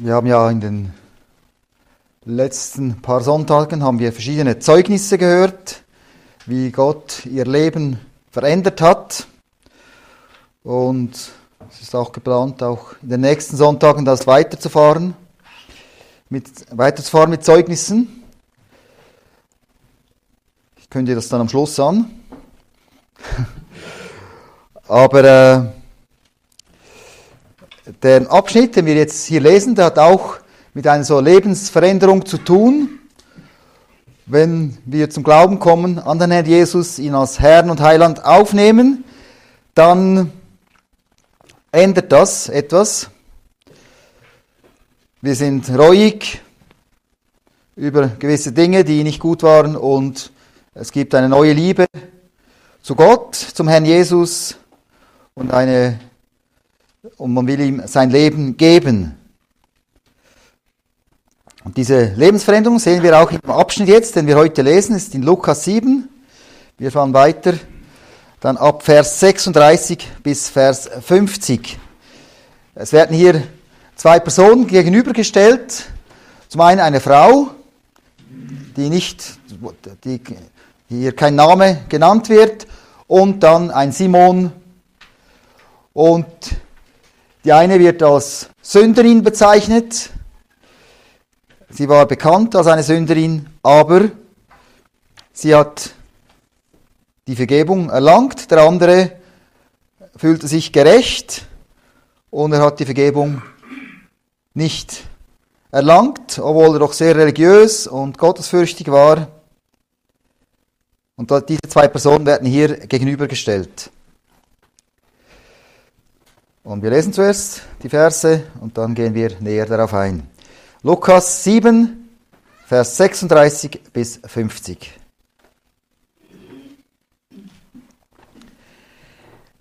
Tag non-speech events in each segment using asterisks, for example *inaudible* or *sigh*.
Wir haben ja in den letzten paar Sonntagen haben wir verschiedene Zeugnisse gehört, wie Gott ihr Leben verändert hat. Und es ist auch geplant, auch in den nächsten Sonntagen das weiterzufahren, mit, weiterzufahren mit Zeugnissen. Ich kündige das dann am Schluss an. *laughs* Aber äh, der Abschnitt, den wir jetzt hier lesen, der hat auch mit einer so Lebensveränderung zu tun. Wenn wir zum Glauben kommen, an den Herrn Jesus, ihn als Herrn und Heiland aufnehmen, dann ändert das etwas. Wir sind reuig über gewisse Dinge, die nicht gut waren und es gibt eine neue Liebe zu Gott, zum Herrn Jesus und eine und man will ihm sein Leben geben. Und diese Lebensveränderung sehen wir auch im Abschnitt jetzt, den wir heute lesen, ist in Lukas 7. Wir fahren weiter, dann ab Vers 36 bis Vers 50. Es werden hier zwei Personen gegenübergestellt. Zum einen eine Frau, die nicht, die hier kein Name genannt wird, und dann ein Simon. Und die eine wird als Sünderin bezeichnet. Sie war bekannt als eine Sünderin, aber sie hat die Vergebung erlangt. Der andere fühlte sich gerecht und er hat die Vergebung nicht erlangt, obwohl er doch sehr religiös und gottesfürchtig war. Und diese zwei Personen werden hier gegenübergestellt. Und wir lesen zuerst die Verse und dann gehen wir näher darauf ein. Lukas 7, Vers 36 bis 50.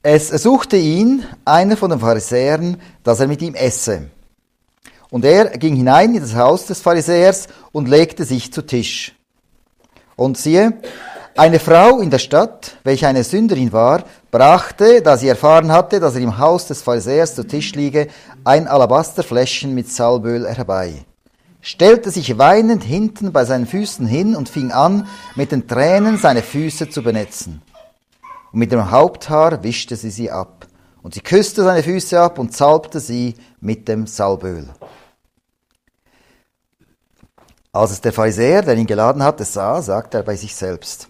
Es suchte ihn einer von den Pharisäern, dass er mit ihm esse. Und er ging hinein in das Haus des Pharisäers und legte sich zu Tisch. Und siehe, eine Frau in der Stadt, welche eine Sünderin war, brachte, da sie erfahren hatte, dass er im Haus des Pharisäers zu Tisch liege, ein Alabasterfläschchen mit Salböl herbei, stellte sich weinend hinten bei seinen Füßen hin und fing an, mit den Tränen seine Füße zu benetzen. Und mit dem Haupthaar wischte sie sie ab. Und sie küsste seine Füße ab und salbte sie mit dem Salböl. Als es der Pharisäer, der ihn geladen hatte, sah, sagte er bei sich selbst,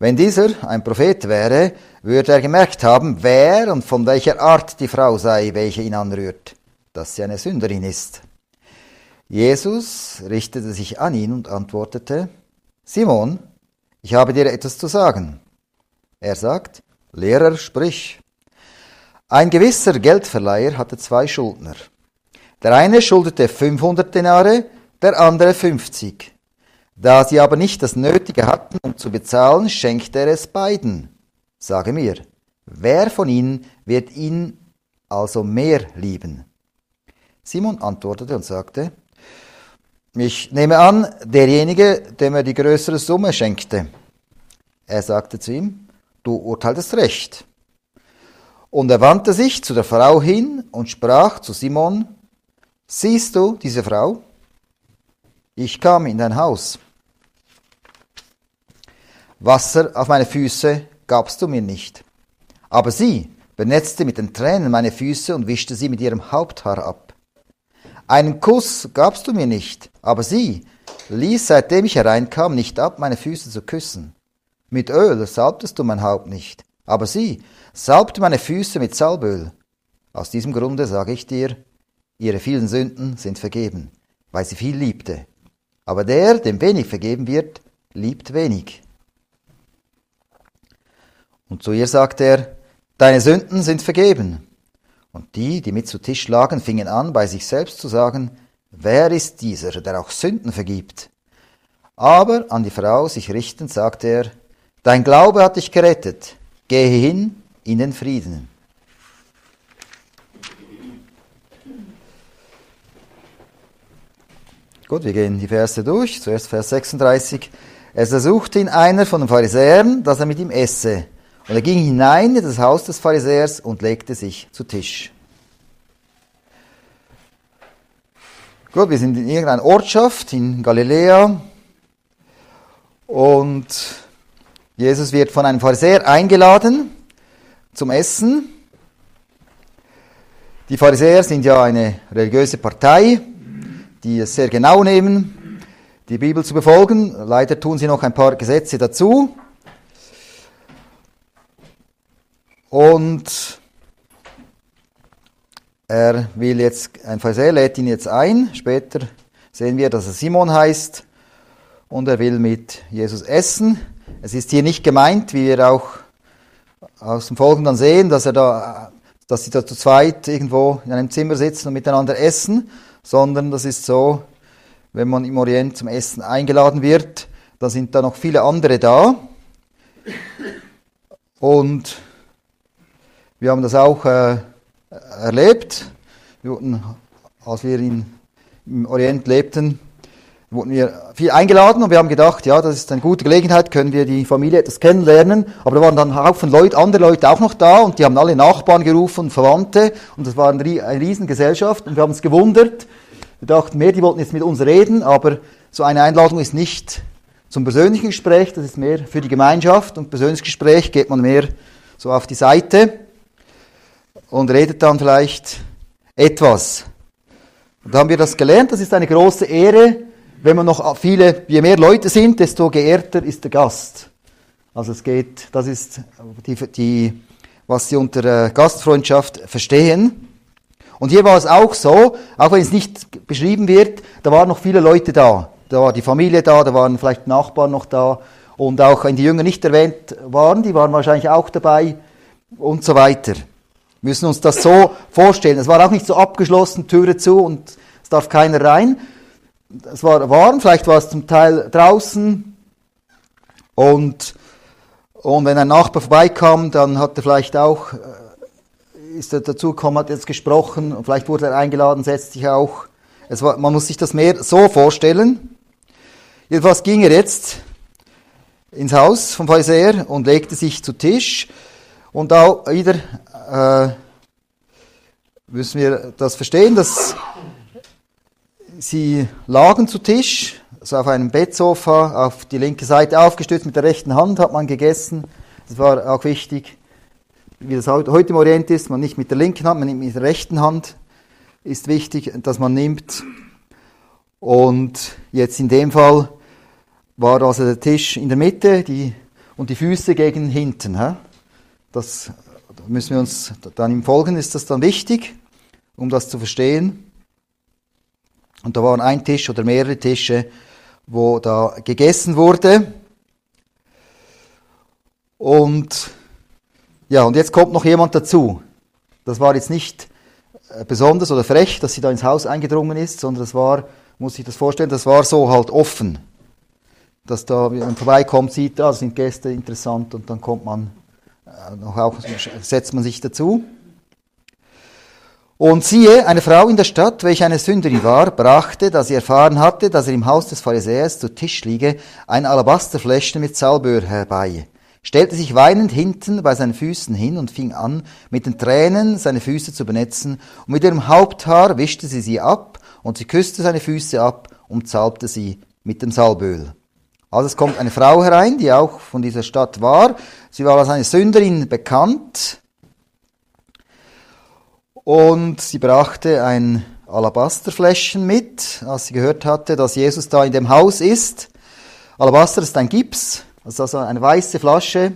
wenn dieser ein Prophet wäre, würde er gemerkt haben, wer und von welcher Art die Frau sei, welche ihn anrührt, dass sie eine Sünderin ist. Jesus richtete sich an ihn und antwortete, Simon, ich habe dir etwas zu sagen. Er sagt, Lehrer, sprich. Ein gewisser Geldverleiher hatte zwei Schuldner. Der eine schuldete 500 Denare, der andere 50. Da sie aber nicht das Nötige hatten, um zu bezahlen, schenkte er es beiden. Sage mir, wer von ihnen wird ihn also mehr lieben? Simon antwortete und sagte, ich nehme an, derjenige, dem er die größere Summe schenkte. Er sagte zu ihm, du urteiltest recht. Und er wandte sich zu der Frau hin und sprach zu Simon, siehst du diese Frau? Ich kam in dein Haus Wasser auf meine Füße gabst du mir nicht. Aber sie benetzte mit den Tränen meine Füße und wischte sie mit ihrem Haupthaar ab. Einen Kuss gabst du mir nicht, aber sie ließ, seitdem ich hereinkam, nicht ab, meine Füße zu küssen. Mit Öl salbtest du mein Haupt nicht, aber sie salbte meine Füße mit Salböl. Aus diesem Grunde sage ich dir, ihre vielen Sünden sind vergeben, weil sie viel liebte. Aber der, dem wenig vergeben wird, liebt wenig. Und zu ihr sagte er, Deine Sünden sind vergeben. Und die, die mit zu Tisch lagen, fingen an, bei sich selbst zu sagen, Wer ist dieser, der auch Sünden vergibt? Aber an die Frau sich richtend sagte er, Dein Glaube hat dich gerettet, gehe hin in den Frieden. Gut, wir gehen die Verse durch. Zuerst Vers 36. Es ersuchte ihn einer von den Pharisäern, dass er mit ihm esse. Und er ging hinein in das Haus des Pharisäers und legte sich zu Tisch. Gut, wir sind in irgendeiner Ortschaft in Galiläa und Jesus wird von einem Pharisäer eingeladen zum Essen. Die Pharisäer sind ja eine religiöse Partei, die es sehr genau nehmen, die Bibel zu befolgen. Leider tun sie noch ein paar Gesetze dazu. Und er will jetzt, ein Pharisäer lädt ihn jetzt ein. Später sehen wir, dass er Simon heißt. Und er will mit Jesus essen. Es ist hier nicht gemeint, wie wir auch aus dem Folgenden sehen, dass er da, dass sie da zu zweit irgendwo in einem Zimmer sitzen und miteinander essen, sondern das ist so, wenn man im Orient zum Essen eingeladen wird, dann sind da noch viele andere da. Und wir haben das auch äh, erlebt. Wir wurden, als wir in, im Orient lebten, wurden wir viel eingeladen und wir haben gedacht, ja, das ist eine gute Gelegenheit, können wir die Familie etwas kennenlernen. Aber da waren dann Haufen Leute, andere Leute auch noch da und die haben alle Nachbarn gerufen, Verwandte und das war eine Riesengesellschaft und wir haben uns gewundert. Wir dachten mehr, die wollten jetzt mit uns reden, aber so eine Einladung ist nicht zum persönlichen Gespräch, das ist mehr für die Gemeinschaft und persönliches Gespräch geht man mehr so auf die Seite und redet dann vielleicht etwas. Und da haben wir das gelernt, das ist eine große Ehre, wenn man noch viele, je mehr Leute sind, desto geehrter ist der Gast. Also es geht, das ist die, die was sie unter äh, Gastfreundschaft verstehen. Und hier war es auch so, auch wenn es nicht beschrieben wird, da waren noch viele Leute da. Da war die Familie da, da waren vielleicht Nachbarn noch da und auch wenn die Jünger nicht erwähnt waren, die waren wahrscheinlich auch dabei und so weiter. Wir müssen uns das so vorstellen. Es war auch nicht so abgeschlossen, Türe zu und es darf keiner rein. Es war warm, vielleicht war es zum Teil draußen und, und wenn ein Nachbar vorbeikam, dann hat er vielleicht auch, äh, ist er dazugekommen, hat jetzt gesprochen und vielleicht wurde er eingeladen, setzt sich auch. Es war, man muss sich das mehr so vorstellen. Jedenfalls ging er jetzt ins Haus vom Pharisäer und legte sich zu Tisch und auch wieder äh, müssen wir das verstehen, dass sie lagen zu Tisch, also auf einem Bettsofa, auf die linke Seite aufgestützt, mit der rechten Hand hat man gegessen. Das war auch wichtig, wie das heute im Orient ist, man nicht mit der linken Hand, man nimmt mit der rechten Hand, ist wichtig, dass man nimmt. Und jetzt in dem Fall war also der Tisch in der Mitte die, und die Füße gegen hinten. Das müssen wir uns dann im Folgen ist das dann wichtig, um das zu verstehen. Und da waren ein Tisch oder mehrere Tische, wo da gegessen wurde. Und ja, und jetzt kommt noch jemand dazu. Das war jetzt nicht äh, besonders oder frech, dass sie da ins Haus eingedrungen ist, sondern das war, muss ich das vorstellen, das war so halt offen. Dass da, wenn man vorbeikommt, sieht, da sind Gäste interessant und dann kommt man noch auch setzt man sich dazu. Und siehe, eine Frau in der Stadt, welche eine Sünderin war, brachte, da sie erfahren hatte, dass er im Haus des Pharisäers zu Tisch liege, ein Alabasterfläschchen mit Salböhr herbei, stellte sich weinend hinten bei seinen Füßen hin und fing an, mit den Tränen seine Füße zu benetzen, und mit ihrem Haupthaar wischte sie sie ab, und sie küsste seine Füße ab und salbte sie mit dem Salböl. Also es kommt eine Frau herein, die auch von dieser Stadt war. Sie war als eine Sünderin bekannt. Und sie brachte ein Alabasterfläschchen mit, als sie gehört hatte, dass Jesus da in dem Haus ist. Alabaster ist ein Gips, also eine weiße Flasche.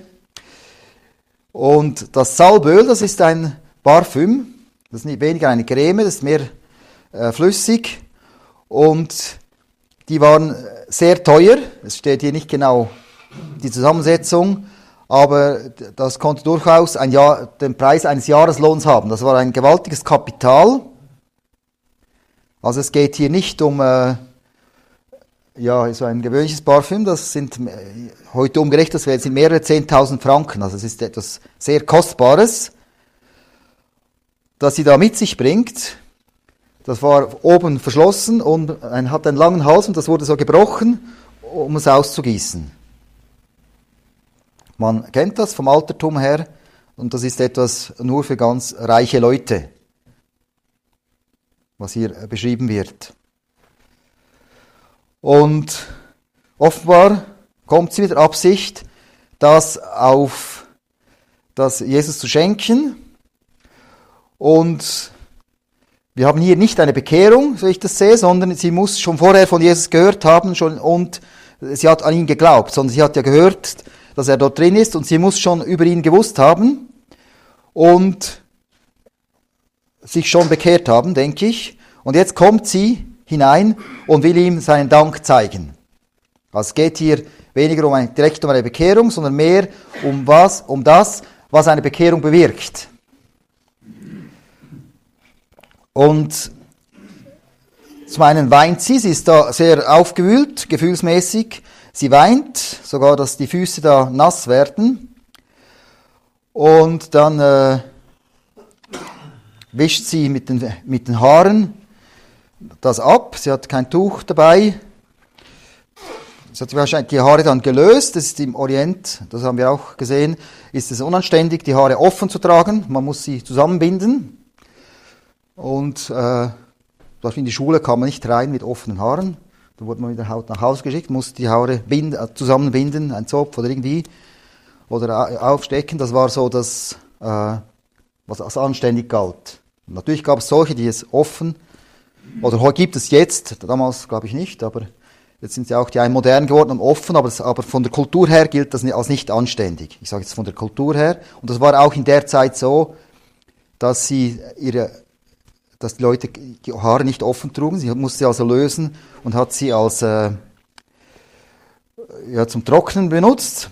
Und das Salböl, das ist ein Parfüm. Das ist weniger eine Creme, das ist mehr äh, flüssig. Und die waren sehr teuer. Es steht hier nicht genau die Zusammensetzung, aber das konnte durchaus ein Jahr, den Preis eines Jahreslohns haben. Das war ein gewaltiges Kapital. Also es geht hier nicht um äh, ja, so ein gewöhnliches Parfüm, das sind äh, heute umgerechnet, das sind mehrere 10.000 Franken. Also es ist etwas sehr Kostbares, das sie da mit sich bringt. Das war oben verschlossen und hat einen langen Hals und das wurde so gebrochen, um es auszugießen. Man kennt das vom Altertum her und das ist etwas nur für ganz reiche Leute, was hier beschrieben wird. Und offenbar kommt sie mit der Absicht, das auf das Jesus zu schenken. Und wir haben hier nicht eine Bekehrung, so ich das sehe, sondern sie muss schon vorher von Jesus gehört haben schon, und sie hat an ihn geglaubt, sondern sie hat ja gehört, dass er dort drin ist und sie muss schon über ihn gewusst haben und sich schon bekehrt haben, denke ich. Und jetzt kommt sie hinein und will ihm seinen Dank zeigen. Also es geht hier weniger um ein, direkt um eine Bekehrung, sondern mehr um was, um das, was eine Bekehrung bewirkt. Und zum einen weint sie, sie ist da sehr aufgewühlt, gefühlsmäßig. Sie weint, sogar dass die Füße da nass werden. Und dann äh, wischt sie mit den, mit den Haaren das ab. Sie hat kein Tuch dabei. Sie hat wahrscheinlich die Haare dann gelöst. Das ist im Orient, das haben wir auch gesehen, ist es unanständig, die Haare offen zu tragen. Man muss sie zusammenbinden. Und äh, in die Schule kam man nicht rein mit offenen Haaren. Da wurde man mit der Haut nach Hause geschickt, musste die Haare binden, äh, zusammenbinden, ein Zopf oder irgendwie, oder aufstecken. Das war so das, äh, was als anständig galt. Und natürlich gab es solche, die es offen, oder gibt es jetzt, damals glaube ich nicht, aber jetzt sind sie auch die einen modern geworden und offen, aber, das, aber von der Kultur her gilt das als nicht anständig. Ich sage jetzt von der Kultur her. Und das war auch in der Zeit so, dass sie ihre dass die Leute die Haare nicht offen trugen. Sie musste sie also lösen und hat sie als äh, ja, zum Trocknen benutzt.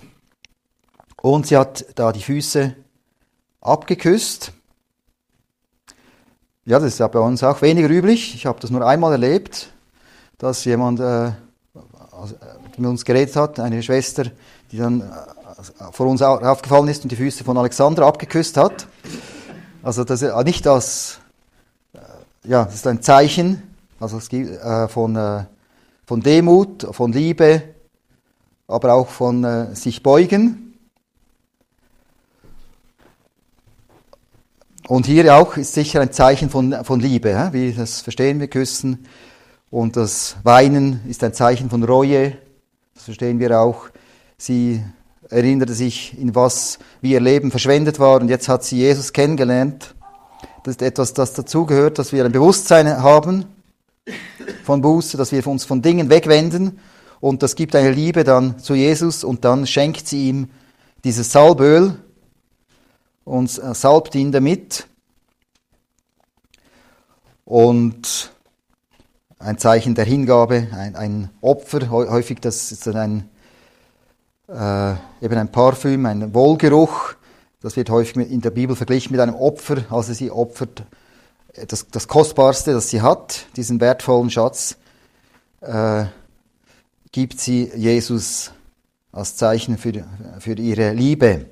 Und sie hat da die Füße abgeküsst. Ja, das ist ja bei uns auch weniger üblich. Ich habe das nur einmal erlebt, dass jemand äh, also, mit uns geredet hat, eine Schwester, die dann äh, vor uns aufgefallen ist und die Füße von Alexander abgeküsst hat. Also das ist nicht als ja, das ist ein Zeichen also es gibt, äh, von, äh, von Demut, von Liebe, aber auch von äh, sich beugen. Und hier auch ist sicher ein Zeichen von, von Liebe, hä? wie das verstehen wir, Küssen. Und das Weinen ist ein Zeichen von Reue, das verstehen wir auch. Sie erinnerte sich, in was, wie ihr Leben verschwendet war und jetzt hat sie Jesus kennengelernt. Das ist etwas, das dazugehört, dass wir ein Bewusstsein haben von Buße, dass wir uns von Dingen wegwenden und das gibt eine Liebe dann zu Jesus und dann schenkt sie ihm dieses Salböl und salbt ihn damit. Und ein Zeichen der Hingabe, ein, ein Opfer, häufig das ist ein, äh, eben ein Parfüm, ein Wohlgeruch, das wird häufig in der Bibel verglichen mit einem Opfer, also sie opfert das, das Kostbarste, das sie hat, diesen wertvollen Schatz, äh, gibt sie Jesus als Zeichen für, für ihre Liebe.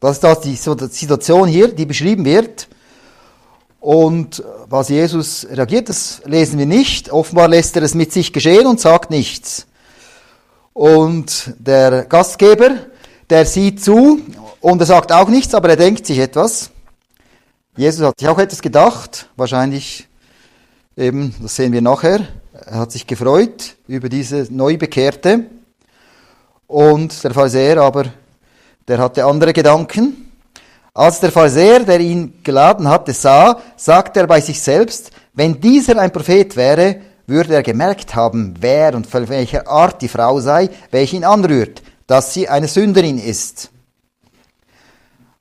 Das ist das die Situation hier, die beschrieben wird. Und was Jesus reagiert, das lesen wir nicht. Offenbar lässt er es mit sich geschehen und sagt nichts. Und der Gastgeber der sieht zu und er sagt auch nichts, aber er denkt sich etwas. Jesus hat sich auch etwas gedacht, wahrscheinlich eben, das sehen wir nachher. Er hat sich gefreut über diese Neubekehrte. Und der Pharisäer aber, der hatte andere Gedanken. Als der Pharisäer, der ihn geladen hatte, sah, sagte er bei sich selbst, wenn dieser ein Prophet wäre, würde er gemerkt haben, wer und von welcher Art die Frau sei, welche ihn anrührt dass sie eine Sünderin ist.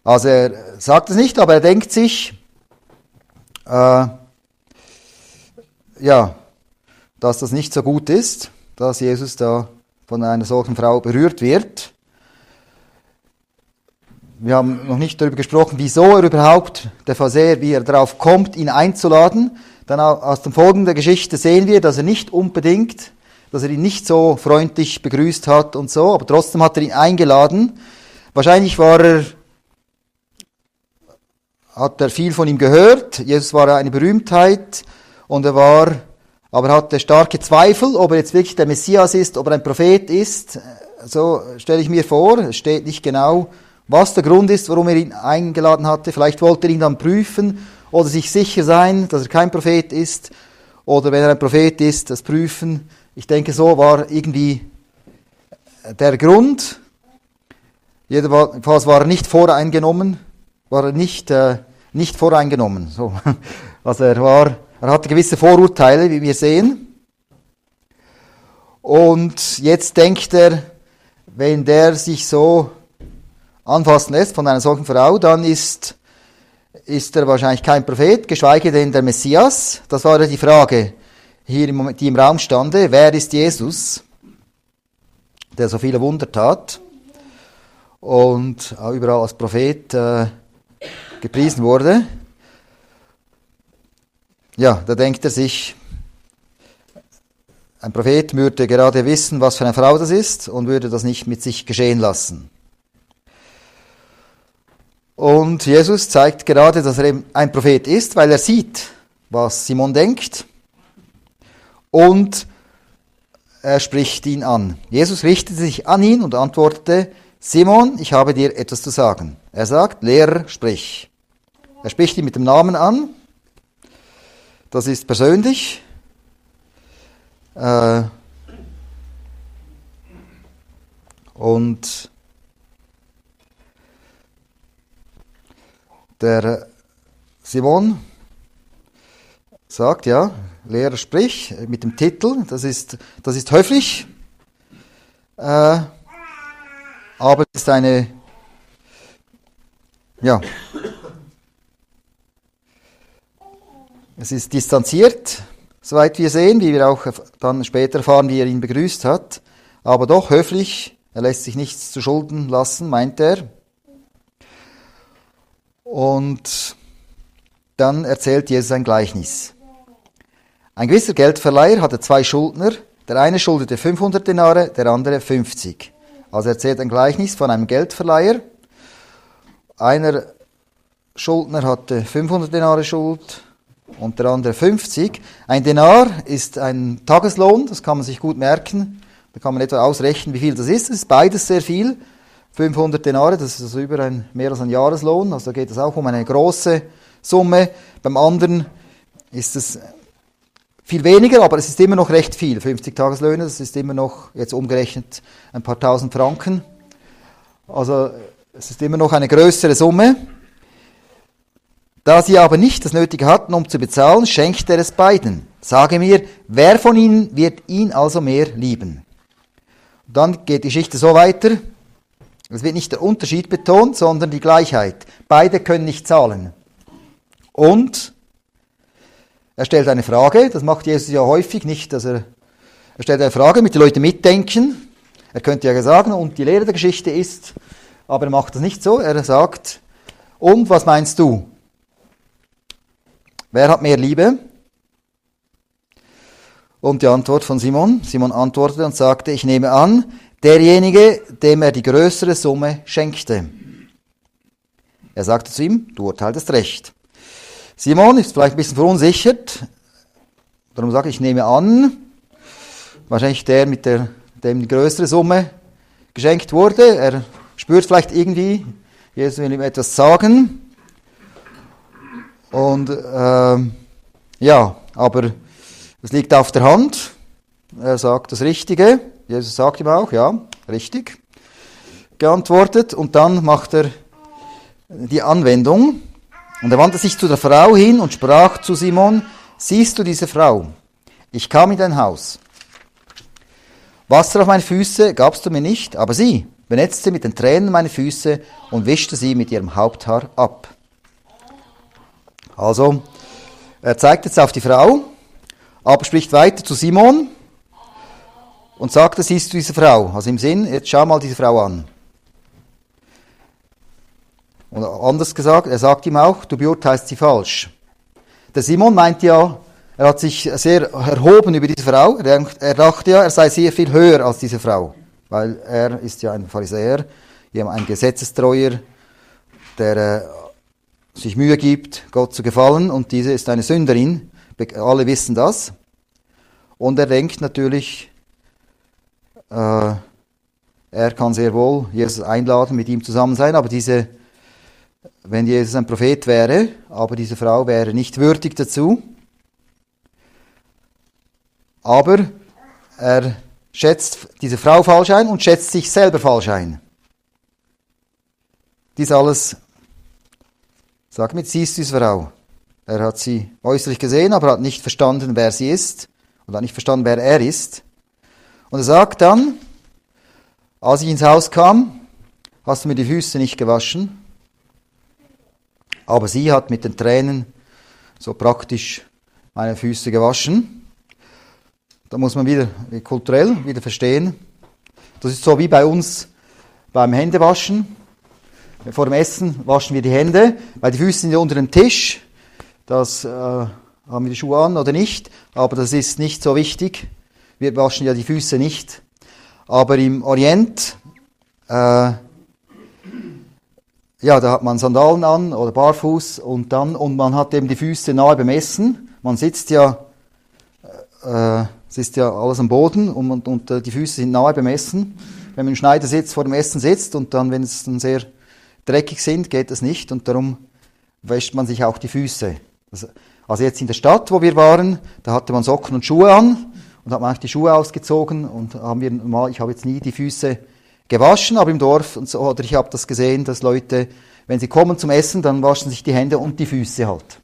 Also er sagt es nicht, aber er denkt sich, äh, ja, dass das nicht so gut ist, dass Jesus da von einer solchen Frau berührt wird. Wir haben noch nicht darüber gesprochen, wieso er überhaupt, der Pharisäer, wie er darauf kommt, ihn einzuladen. Dann aus der folgenden Geschichte sehen wir, dass er nicht unbedingt dass er ihn nicht so freundlich begrüßt hat und so, aber trotzdem hat er ihn eingeladen. Wahrscheinlich war er, hat er viel von ihm gehört. Jesus war eine Berühmtheit und er war, aber hatte starke Zweifel, ob er jetzt wirklich der Messias ist, ob er ein Prophet ist. So stelle ich mir vor. Es steht nicht genau, was der Grund ist, warum er ihn eingeladen hatte. Vielleicht wollte er ihn dann prüfen oder sich sicher sein, dass er kein Prophet ist oder wenn er ein Prophet ist, das prüfen. Ich denke, so war irgendwie der Grund. Jedenfalls war er nicht voreingenommen, war er nicht, äh, nicht voreingenommen. So. *laughs* Also er war, er hatte gewisse Vorurteile, wie wir sehen. Und jetzt denkt er, wenn der sich so anfassen lässt von einer solchen Frau, dann ist, ist er wahrscheinlich kein Prophet, geschweige denn der Messias. Das war die Frage, hier im die im Raum stande. Wer ist Jesus, der so viele Wunder tat und auch überall als Prophet äh, gepriesen wurde? Ja, da denkt er sich, ein Prophet würde gerade wissen, was für eine Frau das ist und würde das nicht mit sich geschehen lassen. Und Jesus zeigt gerade, dass er eben ein Prophet ist, weil er sieht, was Simon denkt. Und er spricht ihn an. Jesus richtete sich an ihn und antwortete, Simon, ich habe dir etwas zu sagen. Er sagt, Lehrer, sprich. Er spricht ihn mit dem Namen an. Das ist persönlich. Äh, und Der Simon sagt, ja, Lehrer sprich, mit dem Titel, das ist, das ist höflich, äh, aber es ist eine, ja, es ist distanziert, soweit wir sehen, wie wir auch dann später erfahren, wie er ihn begrüßt hat, aber doch höflich, er lässt sich nichts zu Schulden lassen, meint er. Und dann erzählt Jesus ein Gleichnis. Ein gewisser Geldverleiher hatte zwei Schuldner. Der eine schuldete 500 Denare, der andere 50. Also erzählt ein Gleichnis von einem Geldverleiher. Einer Schuldner hatte 500 Denare Schuld und der andere 50. Ein Denar ist ein Tageslohn, das kann man sich gut merken. Da kann man etwa ausrechnen, wie viel das ist. Es ist beides sehr viel. 500 Denare, das ist also über ein, mehr als ein Jahreslohn, also da geht es auch um eine große Summe. Beim anderen ist es viel weniger, aber es ist immer noch recht viel. 50 Tageslöhne, das ist immer noch jetzt umgerechnet ein paar tausend Franken. Also es ist immer noch eine größere Summe. Da sie aber nicht das Nötige hatten, um zu bezahlen, schenkt er es beiden. Sage mir, wer von ihnen wird ihn also mehr lieben? dann geht die Geschichte so weiter. Es wird nicht der Unterschied betont, sondern die Gleichheit. Beide können nicht zahlen. Und er stellt eine Frage, das macht Jesus ja häufig, nicht, dass er, er stellt eine Frage, mit den Leuten mitdenken. Er könnte ja sagen, und die Lehre der Geschichte ist, aber er macht das nicht so. Er sagt, und was meinst du? Wer hat mehr Liebe? Und die Antwort von Simon. Simon antwortete und sagte, ich nehme an, derjenige, dem er die größere Summe schenkte. Er sagte zu ihm, du urteiltest recht. Simon ist vielleicht ein bisschen verunsichert, darum sage ich, ich nehme an, wahrscheinlich der, mit der, dem die größere Summe geschenkt wurde, er spürt vielleicht irgendwie, Jesus will ihm etwas sagen. Und äh, ja, aber es liegt auf der Hand, er sagt das Richtige. Jesus sagt ihm auch, ja, richtig, geantwortet. Und dann macht er die Anwendung. Und er wandte sich zu der Frau hin und sprach zu Simon, siehst du diese Frau? Ich kam in dein Haus. Wasser auf meine Füße gabst du mir nicht, aber sie benetzte mit den Tränen meine Füße und wischte sie mit ihrem Haupthaar ab. Also, er zeigt jetzt auf die Frau, aber spricht weiter zu Simon und sagt, das ist diese Frau. Also im Sinn, jetzt schau mal diese Frau an. Und anders gesagt, er sagt ihm auch, du beurteilst sie falsch. Der Simon meint ja, er hat sich sehr erhoben über diese Frau. Er dachte ja, er sei sehr viel höher als diese Frau. Weil er ist ja ein Pharisäer, ein Gesetzestreuer, der äh, sich Mühe gibt, Gott zu gefallen. Und diese ist eine Sünderin. Alle wissen das. Und er denkt natürlich, äh, er kann sehr wohl Jesus einladen, mit ihm zusammen sein, aber diese, wenn Jesus ein Prophet wäre, aber diese Frau wäre nicht würdig dazu, aber er schätzt diese Frau falsch ein und schätzt sich selber falsch ein. Dies alles, sag mit, siehst du diese Frau. Er hat sie äußerlich gesehen, aber hat nicht verstanden, wer sie ist und hat nicht verstanden, wer er ist. Und er sagt dann, als ich ins Haus kam, hast du mir die Füße nicht gewaschen. Aber sie hat mit den Tränen so praktisch meine Füße gewaschen. Da muss man wieder kulturell wieder verstehen. Das ist so wie bei uns beim Händewaschen. Vor dem Essen waschen wir die Hände, weil die Füße sind ja unter dem Tisch. Das äh, haben wir die Schuhe an oder nicht, aber das ist nicht so wichtig. Wir waschen ja die Füße nicht. Aber im Orient, äh, ja, da hat man Sandalen an oder barfuß und dann, und man hat eben die Füße nahe bemessen. Man sitzt ja, äh, es ist ja alles am Boden und, und, und äh, die Füße sind nahe bemessen. Wenn man im Schneidersitz vor dem Essen sitzt und dann, wenn es dann sehr dreckig sind, geht das nicht und darum wäscht man sich auch die Füße. Also jetzt in der Stadt, wo wir waren, da hatte man Socken und Schuhe an und hat man auch die Schuhe ausgezogen und haben wir mal, ich habe jetzt nie die Füße gewaschen, aber im Dorf und so, oder ich habe das gesehen, dass Leute, wenn sie kommen zum Essen, dann waschen sich die Hände und die Füße halt.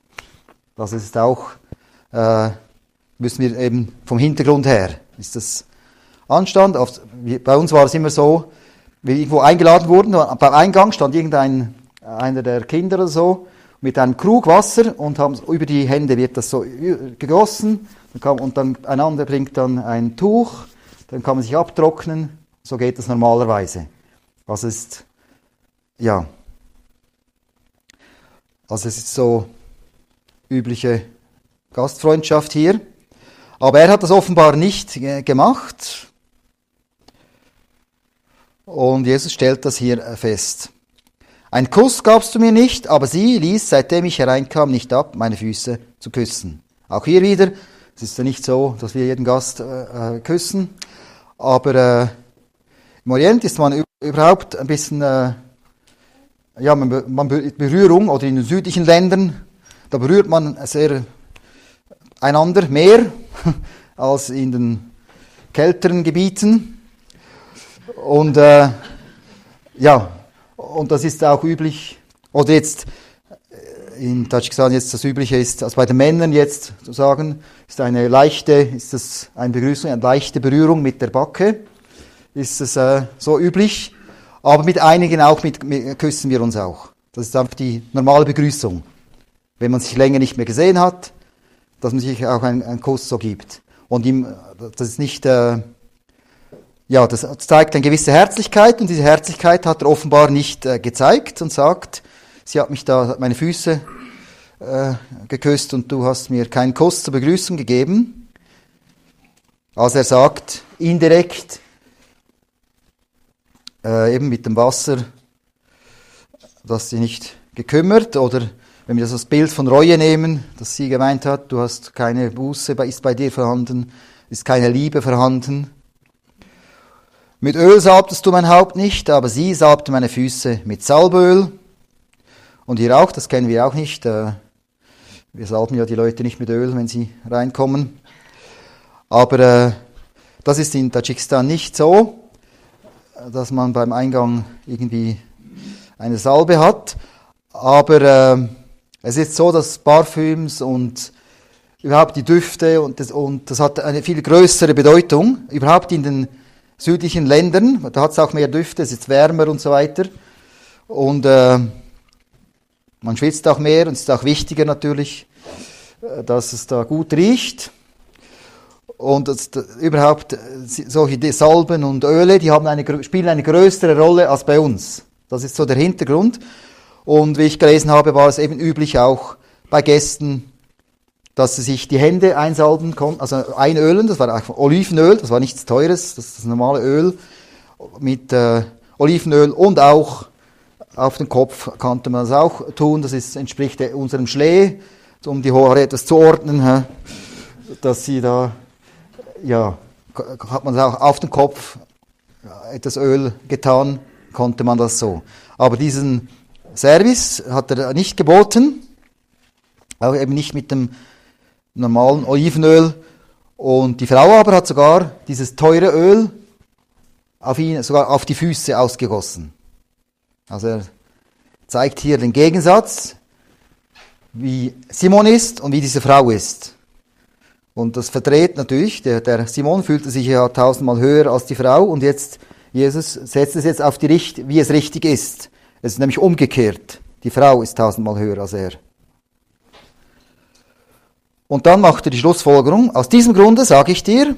Das ist auch, äh, müssen wir eben vom Hintergrund her, ist das Anstand. Auf, bei uns war es immer so, wir irgendwo eingeladen wurden, beim Eingang stand irgendein, einer der Kinder oder so, mit einem Krug Wasser und haben über die Hände wird das so gegossen und dann ein anderer bringt dann ein Tuch, dann kann man sich abtrocknen, so geht das normalerweise. Also ist ja, also es ist so übliche Gastfreundschaft hier, aber er hat das offenbar nicht gemacht. Und Jesus stellt das hier fest. Ein Kuss gabst du mir nicht, aber sie ließ, seitdem ich hereinkam, nicht ab, meine Füße zu küssen. Auch hier wieder, es ist ja nicht so, dass wir jeden Gast äh, äh küssen, aber äh, im Orient ist man überhaupt ein bisschen, äh, ja, man, man Berührung, oder in den südlichen Ländern, da berührt man sehr einander mehr *laughs* als in den kälteren Gebieten. Und äh, ja, und das ist auch üblich, oder jetzt äh, in Tadschikistan jetzt das Übliche ist, also bei den Männern jetzt zu sagen, ist eine leichte, ist das eine Begrüßung, eine leichte Berührung mit der Backe, ist es äh, so üblich, aber mit einigen auch mit, mit, küssen wir uns auch. Das ist einfach die normale Begrüßung. Wenn man sich länger nicht mehr gesehen hat, dass man sich auch einen, einen Kuss so gibt. Und ihm, das ist nicht, äh, ja, das zeigt eine gewisse Herzlichkeit und diese Herzlichkeit hat er offenbar nicht äh, gezeigt und sagt, sie hat mich da, meine Füße äh, geküsst und du hast mir keinen Kuss zur Begrüßung gegeben. Also er sagt indirekt, äh, eben mit dem Wasser, dass sie nicht gekümmert oder wenn wir das als Bild von Reue nehmen, dass sie gemeint hat, du hast keine Buße, ist bei dir vorhanden, ist keine Liebe vorhanden. Mit Öl salbtest du mein Haupt nicht, aber sie salbte meine Füße mit Salböl. Und hier auch, das kennen wir auch nicht. Äh, wir salben ja die Leute nicht mit Öl, wenn sie reinkommen. Aber äh, das ist in Tadschikistan nicht so, dass man beim Eingang irgendwie eine Salbe hat. Aber äh, es ist so, dass Parfüms und überhaupt die Düfte und das, und das hat eine viel größere Bedeutung, überhaupt in den südlichen Ländern, da hat es auch mehr Düfte, es ist wärmer und so weiter. Und äh, man schwitzt auch mehr und es ist auch wichtiger natürlich, äh, dass es da gut riecht. Und das, das, überhaupt äh, solche Salben und Öle, die haben eine, spielen eine größere Rolle als bei uns. Das ist so der Hintergrund. Und wie ich gelesen habe, war es eben üblich auch bei Gästen, dass sie sich die Hände einsalben konnten, also einölen, das war Olivenöl, das war nichts Teures, das ist das normale Öl mit äh, Olivenöl und auch auf den Kopf konnte man das auch tun, das ist, entspricht unserem Schlee, um die Haare etwas zu ordnen, dass sie da, ja, hat man auch auf den Kopf etwas Öl getan, konnte man das so. Aber diesen Service hat er nicht geboten, auch eben nicht mit dem normalen Olivenöl. Und die Frau aber hat sogar dieses teure Öl auf ihn, sogar auf die Füße ausgegossen. Also er zeigt hier den Gegensatz, wie Simon ist und wie diese Frau ist. Und das verdreht natürlich, der, der Simon fühlte sich ja tausendmal höher als die Frau und jetzt, Jesus setzt es jetzt auf die Richt, wie es richtig ist. Es ist nämlich umgekehrt. Die Frau ist tausendmal höher als er. Und dann macht er die Schlussfolgerung, aus diesem Grunde sage ich dir,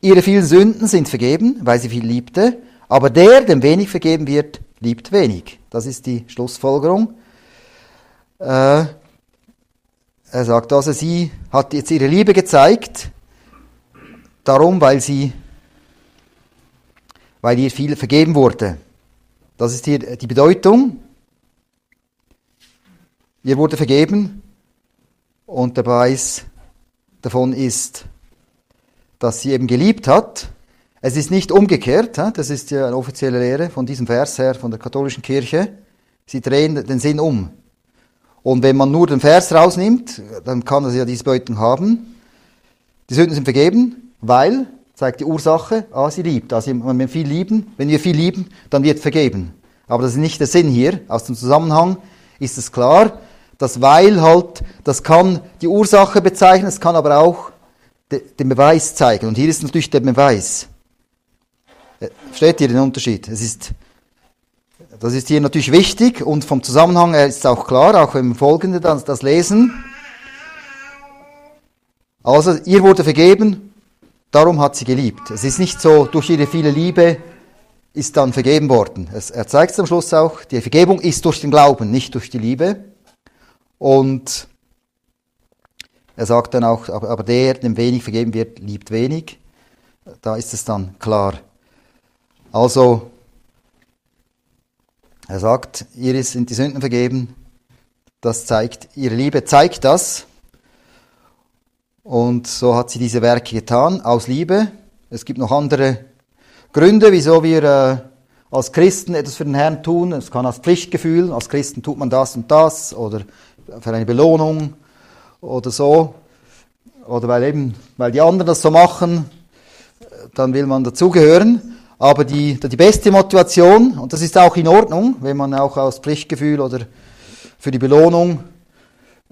ihre vielen Sünden sind vergeben, weil sie viel liebte, aber der, dem wenig vergeben wird, liebt wenig. Das ist die Schlussfolgerung. Äh, er sagt also, sie hat jetzt ihre Liebe gezeigt, darum, weil sie, weil ihr viel vergeben wurde. Das ist hier die Bedeutung. Ihr wurde vergeben und der Beweis davon ist, dass sie eben geliebt hat. Es ist nicht umgekehrt, das ist ja eine offizielle Lehre von diesem Vers her, von der katholischen Kirche. Sie drehen den Sinn um. Und wenn man nur den Vers rausnimmt, dann kann es ja diese Bedeutung haben. Die Sünden sind vergeben, weil, zeigt die Ursache, ah, sie liebt. Also wenn wir viel lieben, wenn wir viel lieben, dann wird vergeben. Aber das ist nicht der Sinn hier. Aus dem Zusammenhang ist es klar, dass weil halt, das kann die Ursache bezeichnen, es kann aber auch den Beweis zeigen. Und hier ist natürlich der Beweis. Äh, versteht ihr den Unterschied? Es ist das ist hier natürlich wichtig und vom Zusammenhang her ist es auch klar, auch im Folgenden das, das Lesen. Also, ihr wurde vergeben, darum hat sie geliebt. Es ist nicht so, durch ihre viele Liebe ist dann vergeben worden. Es, er zeigt es am Schluss auch, die Vergebung ist durch den Glauben, nicht durch die Liebe. Und er sagt dann auch, aber der, dem wenig vergeben wird, liebt wenig. Da ist es dann klar. Also, er sagt, ihr sind die Sünden vergeben. Das zeigt, ihre Liebe zeigt das. Und so hat sie diese Werke getan, aus Liebe. Es gibt noch andere Gründe, wieso wir äh, als Christen etwas für den Herrn tun. Es kann als Pflichtgefühl, als Christen tut man das und das oder für eine Belohnung oder so. Oder weil eben, weil die anderen das so machen, dann will man dazugehören. Aber die, die beste Motivation, und das ist auch in Ordnung, wenn man auch aus Pflichtgefühl oder für die Belohnung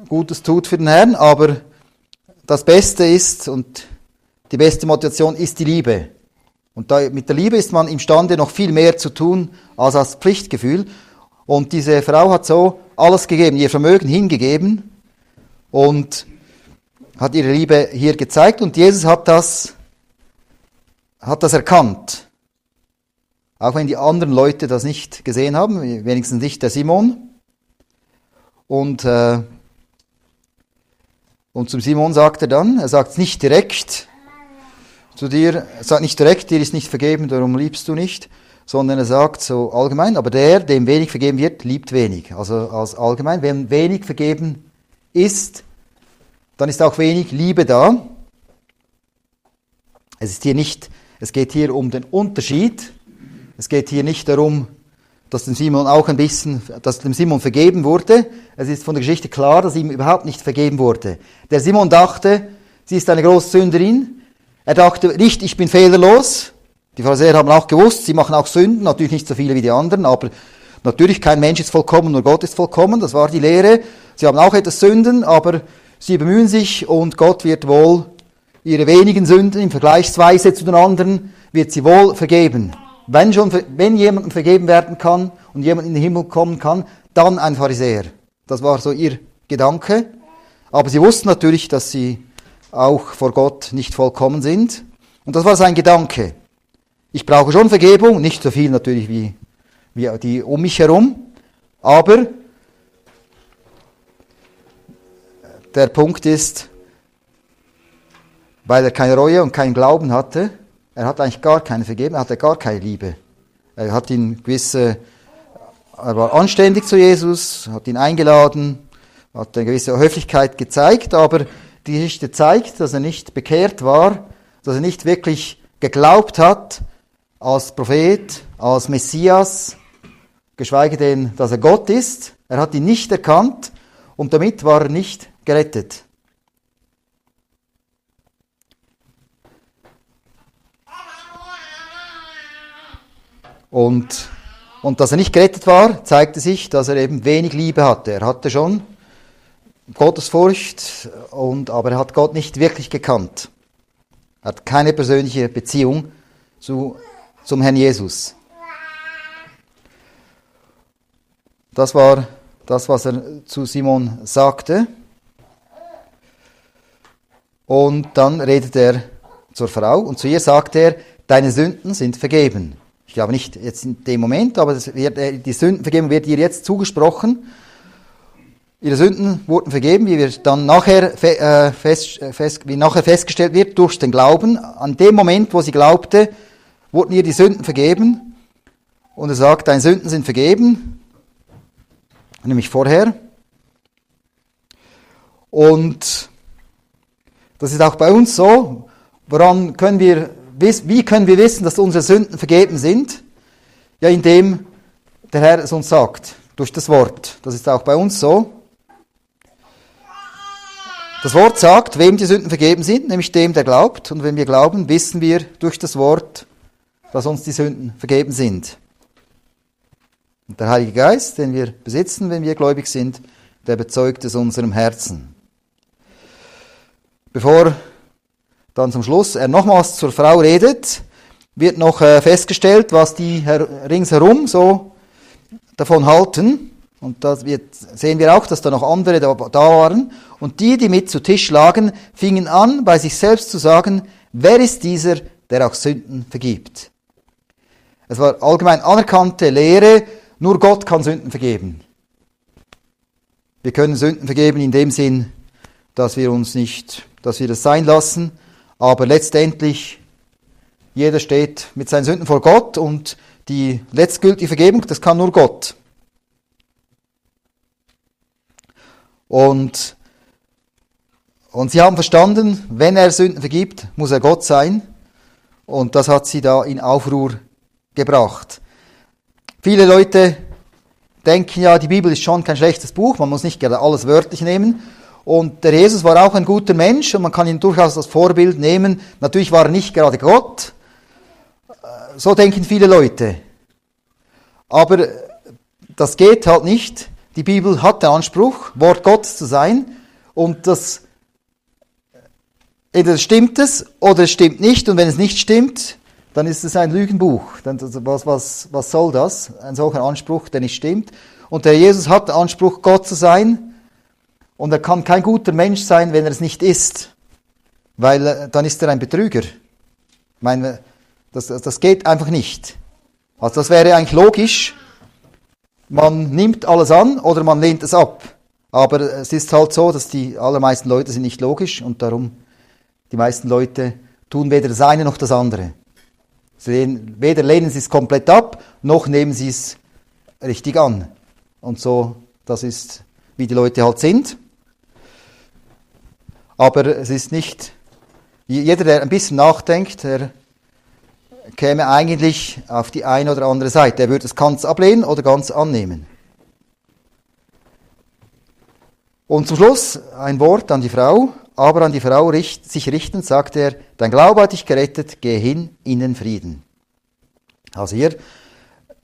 Gutes tut für den Herrn, aber das Beste ist und die beste Motivation ist die Liebe. Und da, mit der Liebe ist man imstande, noch viel mehr zu tun als aus Pflichtgefühl. Und diese Frau hat so alles gegeben, ihr Vermögen hingegeben und hat ihre Liebe hier gezeigt und Jesus hat das, hat das erkannt. Auch wenn die anderen Leute das nicht gesehen haben, wenigstens nicht der Simon. Und, äh, und zum Simon sagt er dann, er sagt es nicht direkt zu dir, er sagt nicht direkt, dir ist nicht vergeben, darum liebst du nicht, sondern er sagt so allgemein, aber der, dem wenig vergeben wird, liebt wenig. Also als allgemein, wenn wenig vergeben ist, dann ist auch wenig Liebe da. Es ist hier nicht, es geht hier um den Unterschied es geht hier nicht darum, dass dem Simon auch ein bisschen, dass dem Simon vergeben wurde. Es ist von der Geschichte klar, dass ihm überhaupt nicht vergeben wurde. Der Simon dachte, sie ist eine große Sünderin. Er dachte nicht, ich bin fehlerlos. Die Pharisäer haben auch gewusst, sie machen auch Sünden, natürlich nicht so viele wie die anderen, aber natürlich kein Mensch ist vollkommen, nur Gott ist vollkommen. Das war die Lehre. Sie haben auch etwas Sünden, aber sie bemühen sich und Gott wird wohl ihre wenigen Sünden im Vergleichsweise zu den anderen, wird sie wohl vergeben. Wenn, schon, wenn jemandem vergeben werden kann und jemand in den Himmel kommen kann, dann ein Pharisäer. Das war so ihr Gedanke. Aber sie wussten natürlich, dass sie auch vor Gott nicht vollkommen sind. Und das war sein Gedanke. Ich brauche schon Vergebung, nicht so viel natürlich wie, wie die um mich herum, aber der Punkt ist, weil er keine Reue und keinen Glauben hatte, er hat eigentlich gar keine vergeben, er hatte gar keine Liebe. Er hat ihn gewisse, er war anständig zu Jesus, hat ihn eingeladen, hat eine gewisse Höflichkeit gezeigt, aber die Geschichte zeigt, dass er nicht bekehrt war, dass er nicht wirklich geglaubt hat als Prophet, als Messias, geschweige denn, dass er Gott ist. Er hat ihn nicht erkannt und damit war er nicht gerettet. Und, und dass er nicht gerettet war, zeigte sich, dass er eben wenig Liebe hatte. Er hatte schon Gottesfurcht, und, aber er hat Gott nicht wirklich gekannt. Er hat keine persönliche Beziehung zu, zum Herrn Jesus. Das war das, was er zu Simon sagte. Und dann redet er zur Frau und zu ihr sagt er, deine Sünden sind vergeben. Ich glaube nicht jetzt in dem Moment, aber wird, äh, die Sündenvergebung wird ihr jetzt zugesprochen. Ihre Sünden wurden vergeben, wie wir dann nachher, äh, fest, äh, fest, wie nachher festgestellt wird, durch den Glauben. An dem Moment, wo sie glaubte, wurden ihr die Sünden vergeben. Und er sagt, deine Sünden sind vergeben nämlich vorher. Und das ist auch bei uns so. Woran können wir, wie können wir wissen, dass unsere Sünden vergeben sind? Ja, indem der Herr es uns sagt, durch das Wort. Das ist auch bei uns so. Das Wort sagt, wem die Sünden vergeben sind, nämlich dem, der glaubt. Und wenn wir glauben, wissen wir durch das Wort, dass uns die Sünden vergeben sind. Und der Heilige Geist, den wir besitzen, wenn wir gläubig sind, der bezeugt es unserem Herzen. Bevor dann zum Schluss er nochmals zur Frau redet, wird noch äh, festgestellt, was die ringsherum so davon halten. Und da sehen wir auch, dass da noch andere da, da waren. Und die, die mit zu Tisch lagen, fingen an, bei sich selbst zu sagen, wer ist dieser, der auch Sünden vergibt? Es war allgemein anerkannte Lehre, nur Gott kann Sünden vergeben. Wir können Sünden vergeben in dem Sinn, dass wir uns nicht, dass wir das sein lassen, aber letztendlich jeder steht mit seinen Sünden vor Gott und die letztgültige Vergebung, das kann nur Gott. Und, und sie haben verstanden, wenn er Sünden vergibt, muss er Gott sein. Und das hat sie da in Aufruhr gebracht. Viele Leute denken ja, die Bibel ist schon kein schlechtes Buch, man muss nicht gerade alles wörtlich nehmen. Und der Jesus war auch ein guter Mensch und man kann ihn durchaus als Vorbild nehmen. Natürlich war er nicht gerade Gott. So denken viele Leute. Aber das geht halt nicht. Die Bibel hat den Anspruch, Wort Gottes zu sein. Und das, entweder stimmt es oder es stimmt nicht. Und wenn es nicht stimmt, dann ist es ein Lügenbuch. Dann, was, was, was soll das? Ein solcher Anspruch, der nicht stimmt. Und der Jesus hat den Anspruch, Gott zu sein. Und er kann kein guter Mensch sein, wenn er es nicht ist. Weil äh, dann ist er ein Betrüger. Ich meine, das, das geht einfach nicht. Also das wäre eigentlich logisch. Man nimmt alles an oder man lehnt es ab. Aber es ist halt so, dass die allermeisten Leute sind nicht logisch und darum die meisten Leute tun weder das eine noch das andere. Sie weder lehnen sie es komplett ab, noch nehmen sie es richtig an. Und so, das ist, wie die Leute halt sind. Aber es ist nicht, jeder, der ein bisschen nachdenkt, der käme eigentlich auf die eine oder andere Seite. Er würde es ganz ablehnen oder ganz annehmen. Und zum Schluss ein Wort an die Frau aber an die Frau richt, sich richtend, sagt er, dein Glaube hat dich gerettet, geh hin in den Frieden. Also hier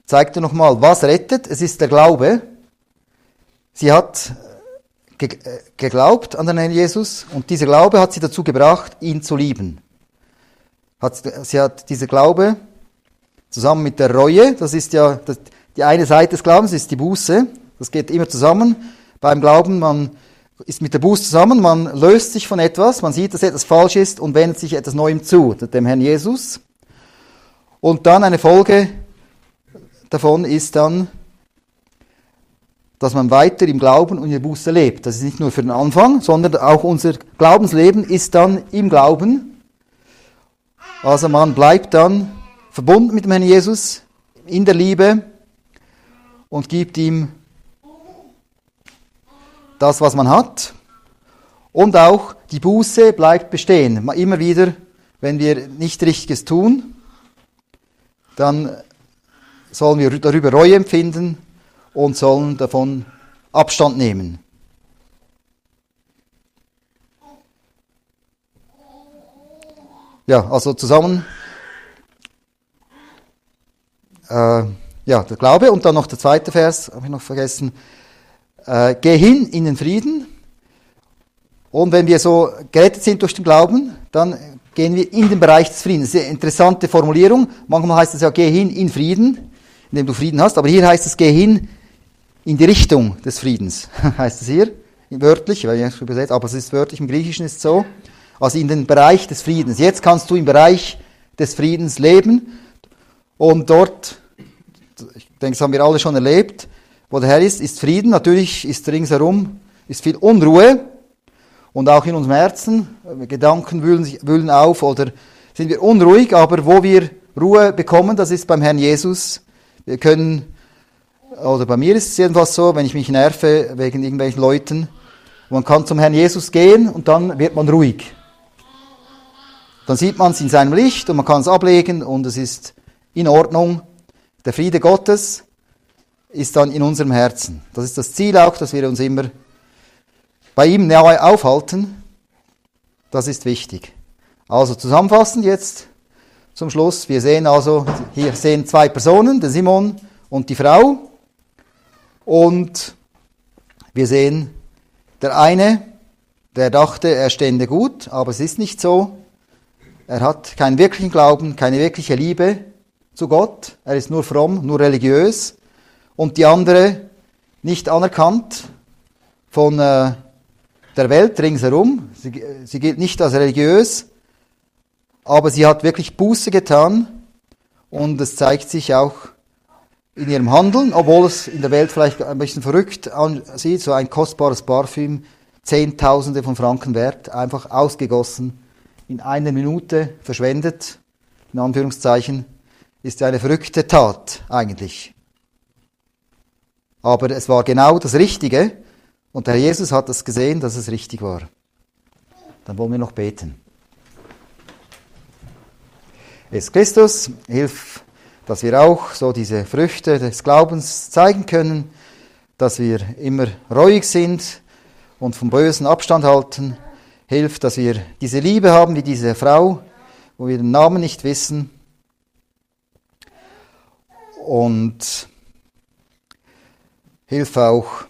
zeigt er nochmal, was rettet. Es ist der Glaube. Sie hat geglaubt an den Herrn Jesus und dieser Glaube hat sie dazu gebracht, ihn zu lieben. sie hat dieser Glaube zusammen mit der Reue, das ist ja die eine Seite des Glaubens, ist die Buße. Das geht immer zusammen. Beim Glauben, man ist mit der Buße zusammen, man löst sich von etwas, man sieht, dass etwas falsch ist und wendet sich etwas Neuem zu, dem Herrn Jesus. Und dann eine Folge davon ist dann, dass man weiter im Glauben und in Buße lebt. Das ist nicht nur für den Anfang, sondern auch unser Glaubensleben ist dann im Glauben. Also man bleibt dann verbunden mit dem Herrn Jesus in der Liebe und gibt ihm das, was man hat. Und auch die Buße bleibt bestehen. Immer wieder, wenn wir nicht Richtiges tun, dann sollen wir darüber Reue empfinden und sollen davon Abstand nehmen. Ja, also zusammen äh, ja, der Glaube und dann noch der zweite Vers, habe ich noch vergessen. Äh, geh hin in den Frieden. Und wenn wir so gerettet sind durch den Glauben, dann gehen wir in den Bereich des Friedens. Sehr interessante Formulierung. Manchmal heißt es ja, geh hin in Frieden, indem du Frieden hast. Aber hier heißt es, geh hin in die Richtung des Friedens, *laughs* heißt es hier. Wörtlich, weil ich übersetzt, aber es ist wörtlich, im Griechischen ist es so. Also in den Bereich des Friedens. Jetzt kannst du im Bereich des Friedens leben und dort, ich denke, das haben wir alle schon erlebt, wo der Herr ist, ist Frieden. Natürlich ist ringsherum ist viel Unruhe und auch in unserem Herzen. Gedanken wühlen, sich, wühlen auf oder sind wir unruhig, aber wo wir Ruhe bekommen, das ist beim Herrn Jesus. Wir können, oder bei mir ist es jedenfalls so, wenn ich mich nerve wegen irgendwelchen Leuten, man kann zum Herrn Jesus gehen und dann wird man ruhig. Dann sieht man es in seinem Licht und man kann es ablegen und es ist in Ordnung. Der Friede Gottes ist dann in unserem Herzen. Das ist das Ziel auch, dass wir uns immer bei ihm nahe aufhalten. Das ist wichtig. Also zusammenfassend jetzt zum Schluss. Wir sehen also, hier sehen zwei Personen, der Simon und die Frau. Und wir sehen, der eine, der dachte, er stände gut, aber es ist nicht so. Er hat keinen wirklichen Glauben, keine wirkliche Liebe zu Gott. Er ist nur fromm, nur religiös. Und die andere nicht anerkannt von äh, der Welt ringsherum. Sie, sie gilt nicht als religiös, aber sie hat wirklich Buße getan. Und es zeigt sich auch in ihrem Handeln, obwohl es in der Welt vielleicht ein bisschen verrückt aussieht, so ein kostbares Parfüm, Zehntausende von Franken wert, einfach ausgegossen in einer Minute verschwendet, in Anführungszeichen, ist eine verrückte Tat eigentlich. Aber es war genau das Richtige und der Herr Jesus hat das gesehen, dass es richtig war. Dann wollen wir noch beten. Jesus Christus, hilf, dass wir auch so diese Früchte des Glaubens zeigen können, dass wir immer reuig sind und vom Bösen Abstand halten hilft, dass wir diese Liebe haben wie diese Frau, wo wir den Namen nicht wissen. Und hilf auch,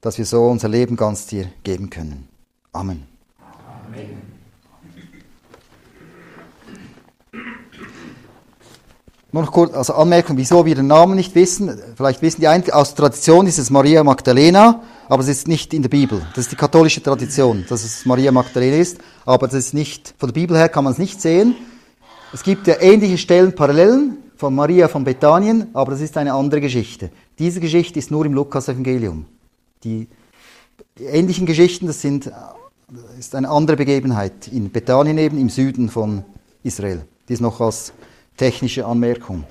dass wir so unser Leben ganz dir geben können. Amen. Amen. Nur noch kurz als Anmerkung, wieso wir den Namen nicht wissen. Vielleicht wissen die einen, aus Tradition ist es Maria Magdalena, aber es ist nicht in der Bibel. Das ist die katholische Tradition, dass es Maria Magdalena ist, aber das ist nicht, von der Bibel her kann man es nicht sehen. Es gibt ja ähnliche Stellen, Parallelen von Maria von Bethanien, aber das ist eine andere Geschichte. Diese Geschichte ist nur im Lukas-Evangelium. Die, die ähnlichen Geschichten, das sind, ist eine andere Begebenheit in Bethanien eben im Süden von Israel. Die ist noch als technische Anmerkung.